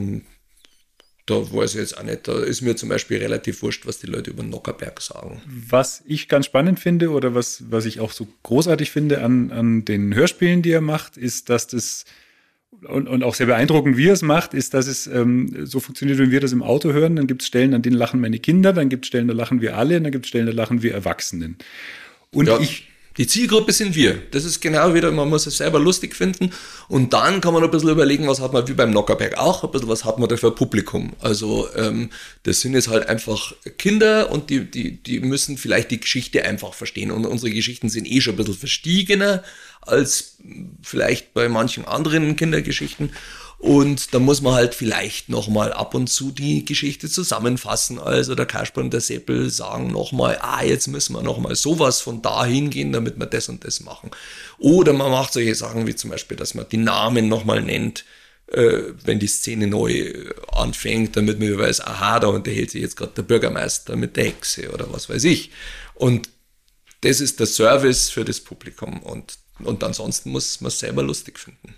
da weiß ich jetzt auch nicht. Da ist mir zum Beispiel relativ wurscht, was die Leute über Nockerberg sagen. Was ich ganz spannend finde oder was, was ich auch so großartig finde an, an den Hörspielen, die er macht, ist, dass das und, und auch sehr beeindruckend, wie er es macht, ist, dass es ähm, so funktioniert, wenn wir das im Auto hören, dann gibt es Stellen, an denen lachen meine Kinder, dann gibt es Stellen, da lachen wir alle, und dann gibt es Stellen, da lachen wir Erwachsenen. Und ja. ich die Zielgruppe sind wir. Das ist genau wieder, man muss es selber lustig finden. Und dann kann man ein bisschen überlegen, was hat man wie beim Nockerberg auch, ein bisschen was hat man da für Publikum. Also ähm, das sind jetzt halt einfach Kinder und die, die, die müssen vielleicht die Geschichte einfach verstehen. Und unsere Geschichten sind eh schon ein bisschen verstiegener als vielleicht bei manchen anderen Kindergeschichten. Und da muss man halt vielleicht nochmal ab und zu die Geschichte zusammenfassen. Also der Kasper und der Seppel sagen nochmal, ah, jetzt müssen wir nochmal sowas von da hingehen, damit wir das und das machen. Oder man macht solche Sachen wie zum Beispiel, dass man die Namen nochmal nennt, äh, wenn die Szene neu anfängt, damit man weiß, aha, da unterhält sich jetzt gerade der Bürgermeister mit der Hexe oder was weiß ich. Und das ist der Service für das Publikum und, und ansonsten muss man es selber lustig finden.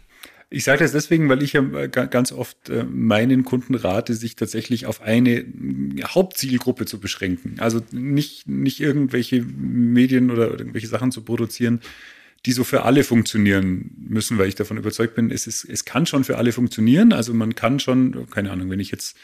Ich sage das deswegen, weil ich ja äh, ganz oft äh, meinen Kunden rate, sich tatsächlich auf eine Hauptzielgruppe zu beschränken. Also nicht, nicht irgendwelche Medien oder irgendwelche Sachen zu produzieren, die so für alle funktionieren müssen, weil ich davon überzeugt bin, es, ist, es kann schon für alle funktionieren. Also man kann schon, keine Ahnung, wenn ich jetzt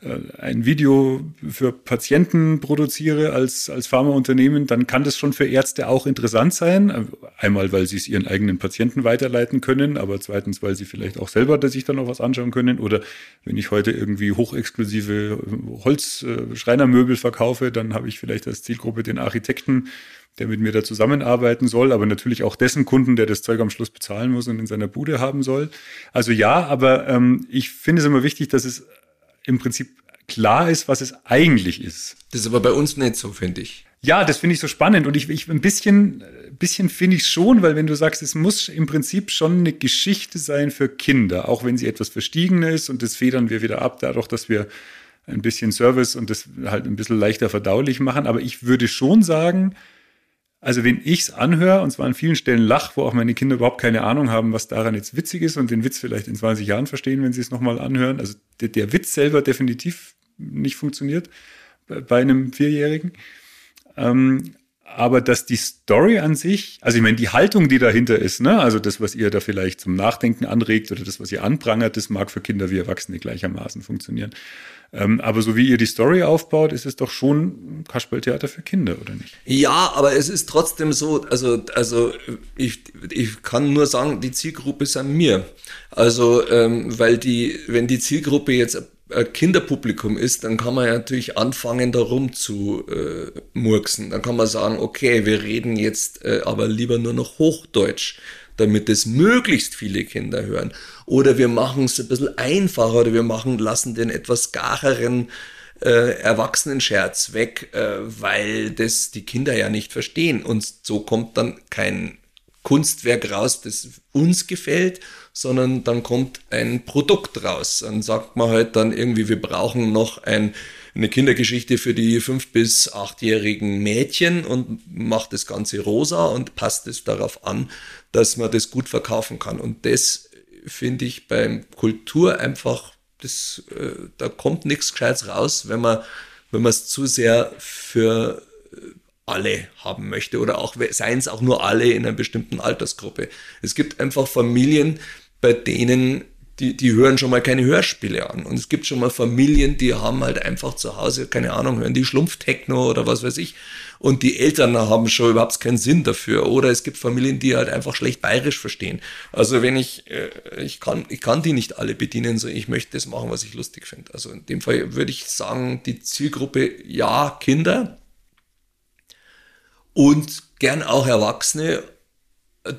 ein Video für Patienten produziere als, als Pharmaunternehmen, dann kann das schon für Ärzte auch interessant sein. Einmal, weil sie es ihren eigenen Patienten weiterleiten können, aber zweitens, weil sie vielleicht auch selber sich dann noch was anschauen können. Oder wenn ich heute irgendwie hochexklusive Holzschreinermöbel verkaufe, dann habe ich vielleicht als Zielgruppe den Architekten, der mit mir da zusammenarbeiten soll, aber natürlich auch dessen Kunden, der das Zeug am Schluss bezahlen muss und in seiner Bude haben soll. Also ja, aber ähm, ich finde es immer wichtig, dass es im Prinzip klar ist, was es eigentlich ist. Das ist aber bei uns nicht so, finde ich. Ja, das finde ich so spannend und ich, ich ein bisschen, bisschen finde ich schon, weil wenn du sagst, es muss im Prinzip schon eine Geschichte sein für Kinder, auch wenn sie etwas verstiegener ist und das federn wir wieder ab, dadurch, dass wir ein bisschen Service und das halt ein bisschen leichter verdaulich machen. Aber ich würde schon sagen, also wenn ich es anhöre, und zwar an vielen Stellen lach, wo auch meine Kinder überhaupt keine Ahnung haben, was daran jetzt witzig ist und den Witz vielleicht in 20 Jahren verstehen, wenn sie es nochmal anhören. Also der, der, Witz selber definitiv nicht funktioniert bei einem Vierjährigen. Ähm, aber dass die Story an sich, also ich meine, die Haltung, die dahinter ist, ne, also das, was ihr da vielleicht zum Nachdenken anregt oder das, was ihr anprangert, das mag für Kinder wie Erwachsene gleichermaßen funktionieren. Ähm, aber so wie ihr die Story aufbaut, ist es doch schon Kasperltheater für Kinder, oder nicht? Ja, aber es ist trotzdem so, also, also ich, ich kann nur sagen, die Zielgruppe ist an mir. Also, ähm, weil die, wenn die Zielgruppe jetzt Kinderpublikum ist, dann kann man ja natürlich anfangen, darum zu äh, murksen. Dann kann man sagen, okay, wir reden jetzt äh, aber lieber nur noch Hochdeutsch damit es möglichst viele Kinder hören. Oder wir machen es ein bisschen einfacher oder wir machen, lassen den etwas gareren äh, Erwachsenenscherz weg, äh, weil das die Kinder ja nicht verstehen. Und so kommt dann kein Kunstwerk raus, das uns gefällt, sondern dann kommt ein Produkt raus. Dann sagt man halt dann irgendwie, wir brauchen noch ein eine Kindergeschichte für die fünf- bis achtjährigen Mädchen und macht das Ganze rosa und passt es darauf an, dass man das gut verkaufen kann. Und das finde ich beim Kultur einfach, das, äh, da kommt nichts Gescheites raus, wenn man wenn man es zu sehr für äh, alle haben möchte oder auch seien es auch nur alle in einer bestimmten Altersgruppe. Es gibt einfach Familien, bei denen die, die hören schon mal keine Hörspiele an. Und es gibt schon mal Familien, die haben halt einfach zu Hause, keine Ahnung, hören die Schlumpftechno oder was weiß ich. Und die Eltern haben schon überhaupt keinen Sinn dafür. Oder es gibt Familien, die halt einfach schlecht bayerisch verstehen. Also wenn ich, äh, ich kann, ich kann die nicht alle bedienen, so ich möchte das machen, was ich lustig finde. Also in dem Fall würde ich sagen, die Zielgruppe, ja, Kinder. Und gern auch Erwachsene,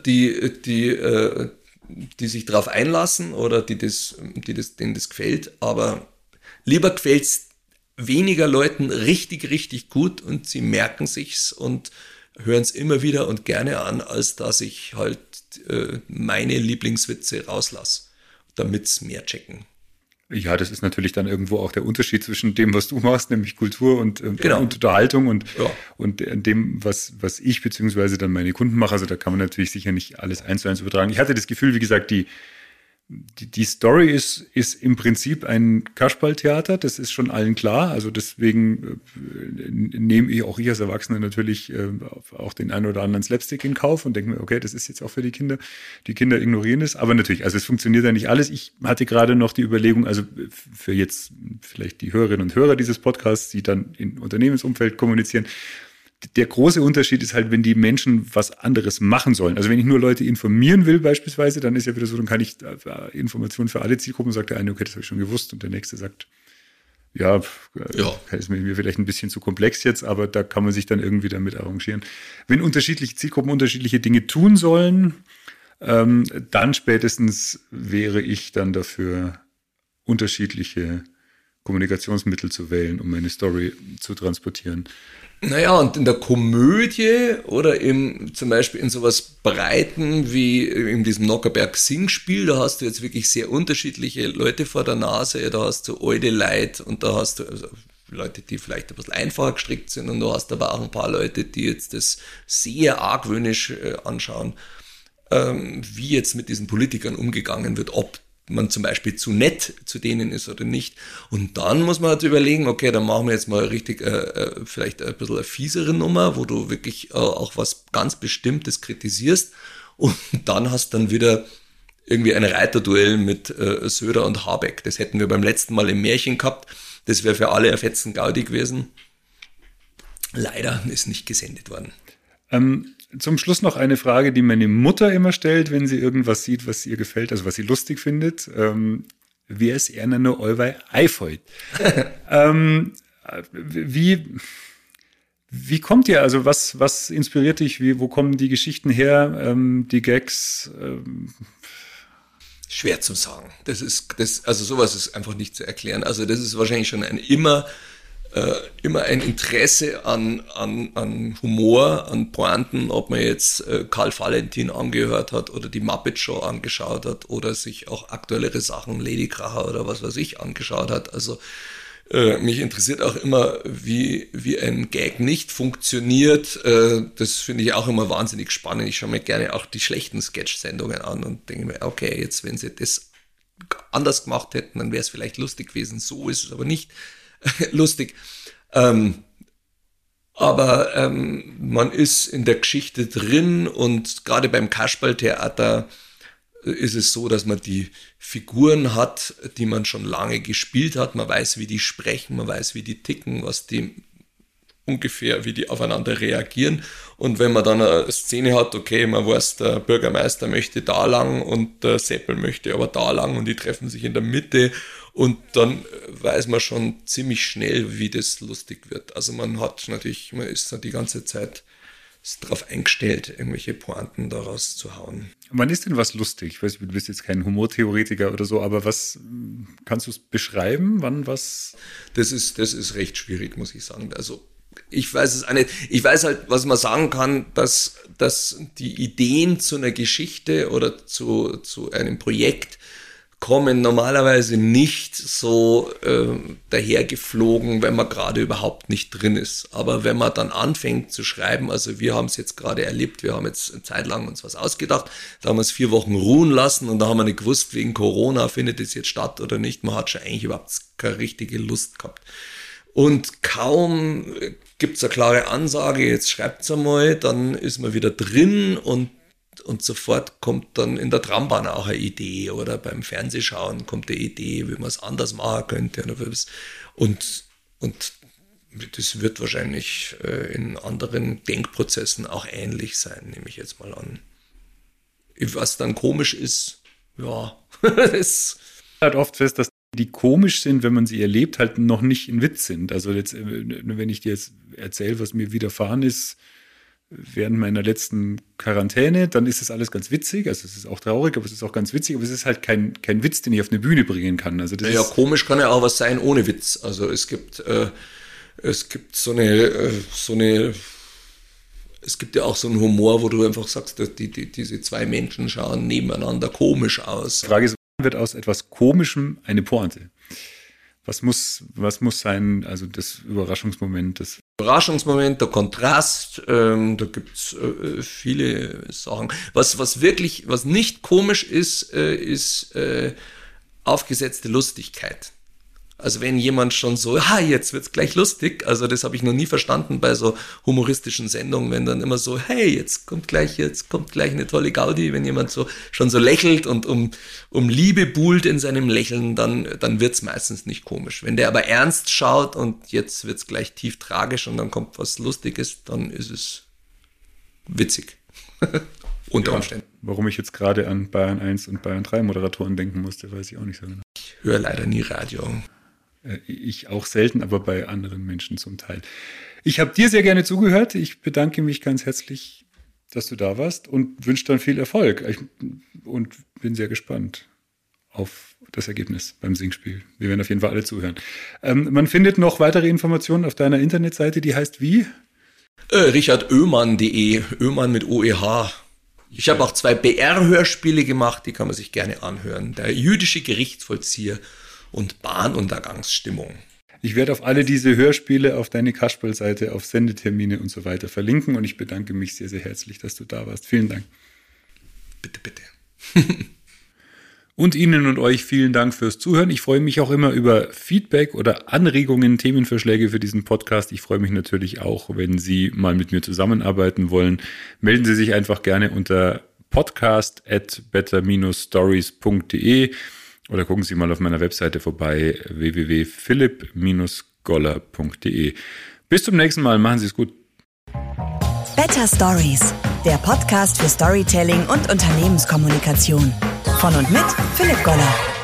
die, die, äh, die sich darauf einlassen oder die das, die das, denen das gefällt, aber lieber gefällt es weniger Leuten richtig, richtig gut und sie merken sich's und hören es immer wieder und gerne an, als dass ich halt äh, meine Lieblingswitze rauslasse, damit es mehr checken. Ja, das ist natürlich dann irgendwo auch der Unterschied zwischen dem, was du machst, nämlich Kultur und, äh, Genau. und Unterhaltung und, Ja. und dem, was, was ich beziehungsweise dann meine Kunden mache. Also da kann man natürlich sicher nicht alles eins zu eins übertragen. Ich hatte das Gefühl, wie gesagt, die, die, die Story ist, ist im Prinzip ein Kasperltheater, das ist schon allen klar. Also deswegen äh, nehme ich auch ich als Erwachsener natürlich äh, auch den einen oder anderen Slapstick in Kauf und denke mir, okay, das ist jetzt auch für die Kinder. Die Kinder ignorieren es, aber natürlich, also es funktioniert ja nicht alles. Ich hatte gerade noch die Überlegung, also für jetzt vielleicht die Hörerinnen und Hörer dieses Podcasts, die dann im Unternehmensumfeld kommunizieren, der große Unterschied ist halt, wenn die Menschen was anderes machen sollen. Also wenn ich nur Leute informieren will beispielsweise, dann ist ja wieder so, dann kann ich äh, Informationen für alle Zielgruppen, sagt der eine, okay, das habe ich schon gewusst und der nächste sagt, ja, äh, Ja. ist mir mir vielleicht ein bisschen zu komplex jetzt, aber da kann man sich dann irgendwie damit arrangieren. Wenn unterschiedliche Zielgruppen unterschiedliche Dinge tun sollen, ähm, dann spätestens wäre ich dann dafür, unterschiedliche Kommunikationsmittel zu wählen, um meine Story zu transportieren. Naja, und in der Komödie oder im, zum Beispiel in sowas Breiten wie in diesem Nockerberg Singspiel, da hast du jetzt wirklich sehr unterschiedliche Leute vor der Nase, da hast du alte Leute und da hast du also Leute, die vielleicht ein bisschen einfacher gestrickt sind und du hast aber auch ein paar Leute, die jetzt das sehr argwöhnisch äh, anschauen, ähm, wie jetzt mit diesen Politikern umgegangen wird, ob man zum Beispiel zu nett zu denen ist oder nicht. Und dann muss man halt überlegen, okay, dann machen wir jetzt mal richtig äh, äh, vielleicht ein bisschen eine fiesere Nummer, wo du wirklich äh, auch was ganz Bestimmtes kritisierst. Und [LAUGHS] dann hast dann wieder irgendwie ein Reiterduell mit äh, Söder und Habeck. Das hätten wir beim letzten Mal im Märchen gehabt. Das wäre für alle ein fetzen Gaudi gewesen. Leider ist nicht gesendet worden. Ähm, zum Schluss noch eine Frage, die meine Mutter immer stellt, wenn sie irgendwas sieht, was ihr gefällt, also was sie lustig findet. Ähm, wer ist einer nur Euwei Eifold? [LAUGHS] ähm, äh, wie, wie kommt ihr? Also was, was inspiriert dich? Wie, wo kommen die Geschichten her? Ähm, die Gags? Ähm, Schwer zu sagen. Das ist, das, also sowas ist einfach nicht zu erklären. Also das ist wahrscheinlich schon ein immer, äh, immer ein Interesse an, an, an Humor, an Pointen, ob man jetzt äh, Karl Valentin angehört hat oder die Muppet Show angeschaut hat oder sich auch aktuellere Sachen, Lady Kracher oder was weiß ich, angeschaut hat. Also äh, mich interessiert auch immer, wie, wie ein Gag nicht funktioniert. Äh, das finde ich auch immer wahnsinnig spannend. Ich schaue mir gerne auch die schlechten Sketch-Sendungen an und denke mir, okay, jetzt, wenn sie das anders gemacht hätten, dann wäre es vielleicht lustig gewesen. So ist es aber nicht [LAUGHS] lustig. Ähm, aber ähm, man ist in der Geschichte drin und gerade beim Kasperltheater ist es so, dass man die Figuren hat, die man schon lange gespielt hat. Man weiß, wie die sprechen, man weiß, wie die ticken, was die ungefähr, wie die aufeinander reagieren. Und wenn man dann eine Szene hat, okay, man weiß, der Bürgermeister möchte da lang und der Seppel möchte aber da lang und die treffen sich in der Mitte und dann weiß man schon ziemlich schnell, wie das lustig wird. Also man hat natürlich, man ist die ganze Zeit darauf eingestellt, irgendwelche Pointen daraus zu hauen. wann ist denn was lustig? Ich weiß, du bist jetzt kein Humortheoretiker oder so, aber was kannst du es beschreiben? Wann was? Das ist, das ist recht schwierig, muss ich sagen. Also ich weiß es auch nicht. Ich weiß halt, was man sagen kann, dass, dass die Ideen zu einer Geschichte oder zu, zu einem Projekt kommen normalerweise nicht so äh, dahergeflogen, wenn man gerade überhaupt nicht drin ist. Aber wenn man dann anfängt zu schreiben, also wir haben es jetzt gerade erlebt, wir haben jetzt eine Zeit lang uns was ausgedacht, da haben wir es vier Wochen ruhen lassen und da haben wir nicht gewusst, wegen Corona findet es jetzt statt oder nicht. Man hat schon eigentlich überhaupt keine richtige Lust gehabt. Und kaum gibt's eine klare Ansage, jetzt schreibt's einmal, dann ist man wieder drin und, und sofort kommt dann in der Trambahn auch eine Idee oder beim Fernsehschauen kommt eine Idee, wie man es anders machen könnte. Und, und das wird wahrscheinlich äh, in anderen Denkprozessen auch ähnlich sein, nehme ich jetzt mal an. Was dann komisch ist, ja, [LAUGHS] das halt oft fest, dass die komisch sind, wenn man sie erlebt, halt noch nicht ein Witz sind. Also jetzt, äh, wenn ich dir jetzt erzähle, was mir widerfahren ist während meiner letzten Quarantäne, dann ist das alles ganz witzig. Also es ist auch traurig, aber es ist auch ganz witzig, aber es ist halt kein, kein Witz, den ich auf eine Bühne bringen kann. Also das Ja, ist, komisch kann ja auch was sein ohne Witz. Also es gibt, äh, es gibt so eine, äh, so eine es gibt ja auch so einen Humor, wo du einfach sagst, dass die, die, diese zwei Menschen schauen nebeneinander komisch aus. Die Frage ist, wird aus etwas Komischem eine Pointe? Was muss, was muss sein, also das Überraschungsmoment, das Überraschungsmoment, der Kontrast, ähm, da gibt's äh, viele Sachen. Was, was wirklich, was nicht komisch ist, äh, ist äh, aufgesetzte Lustigkeit. Also wenn jemand schon so, ha, jetzt wird's gleich lustig, also das habe ich noch nie verstanden bei so humoristischen Sendungen, wenn dann immer so, hey, jetzt kommt gleich, jetzt kommt gleich eine tolle Gaudi, wenn jemand so schon so lächelt und um, um Liebe buhlt in seinem Lächeln, dann, dann wird's meistens nicht komisch. Wenn der aber ernst schaut und jetzt wird's gleich tief tragisch und dann kommt was Lustiges, dann ist es witzig. [LAUGHS] Unter Umständen. Warum ich jetzt gerade an Bayern 1 und Bayern 3 Moderatoren denken musste, weiß ich auch nicht so genau. Ich höre leider nie Radio. Äh, ich auch selten, aber bei anderen Menschen zum Teil. Ich habe dir sehr gerne zugehört. Ich bedanke mich ganz herzlich, dass du da warst und wünsche dann viel Erfolg. Ich, und bin sehr gespannt auf das Ergebnis beim Singspiel. Wir werden auf jeden Fall alle zuhören. Ähm, man findet noch weitere Informationen auf deiner Internetseite, die heißt wie? Äh, richardöhmann.de, Öhmann mit OEH. Ich habe auch zwei BR-Hörspiele gemacht, die kann man sich gerne anhören. Der jüdische Gerichtsvollzieher und Bahnuntergangsstimmung. Ich werde auf alle diese Hörspiele auf deine Kasperl-Seite, auf Sendetermine und so weiter verlinken und ich bedanke mich sehr, sehr herzlich, dass du da warst. Vielen Dank. Bitte, bitte. [LAUGHS] und Ihnen und euch vielen Dank fürs Zuhören. Ich freue mich auch immer über Feedback oder Anregungen, Themenvorschläge für diesen Podcast. Ich freue mich natürlich auch, wenn Sie mal mit mir zusammenarbeiten wollen. Melden Sie sich einfach gerne unter podcast at better-stories.de. Oder gucken Sie mal auf meiner Webseite vorbei www.philipp-goller.de. Bis zum nächsten Mal, machen Sie es gut. Better Stories, der Podcast für Storytelling und Unternehmenskommunikation. Von und mit Philipp Goller.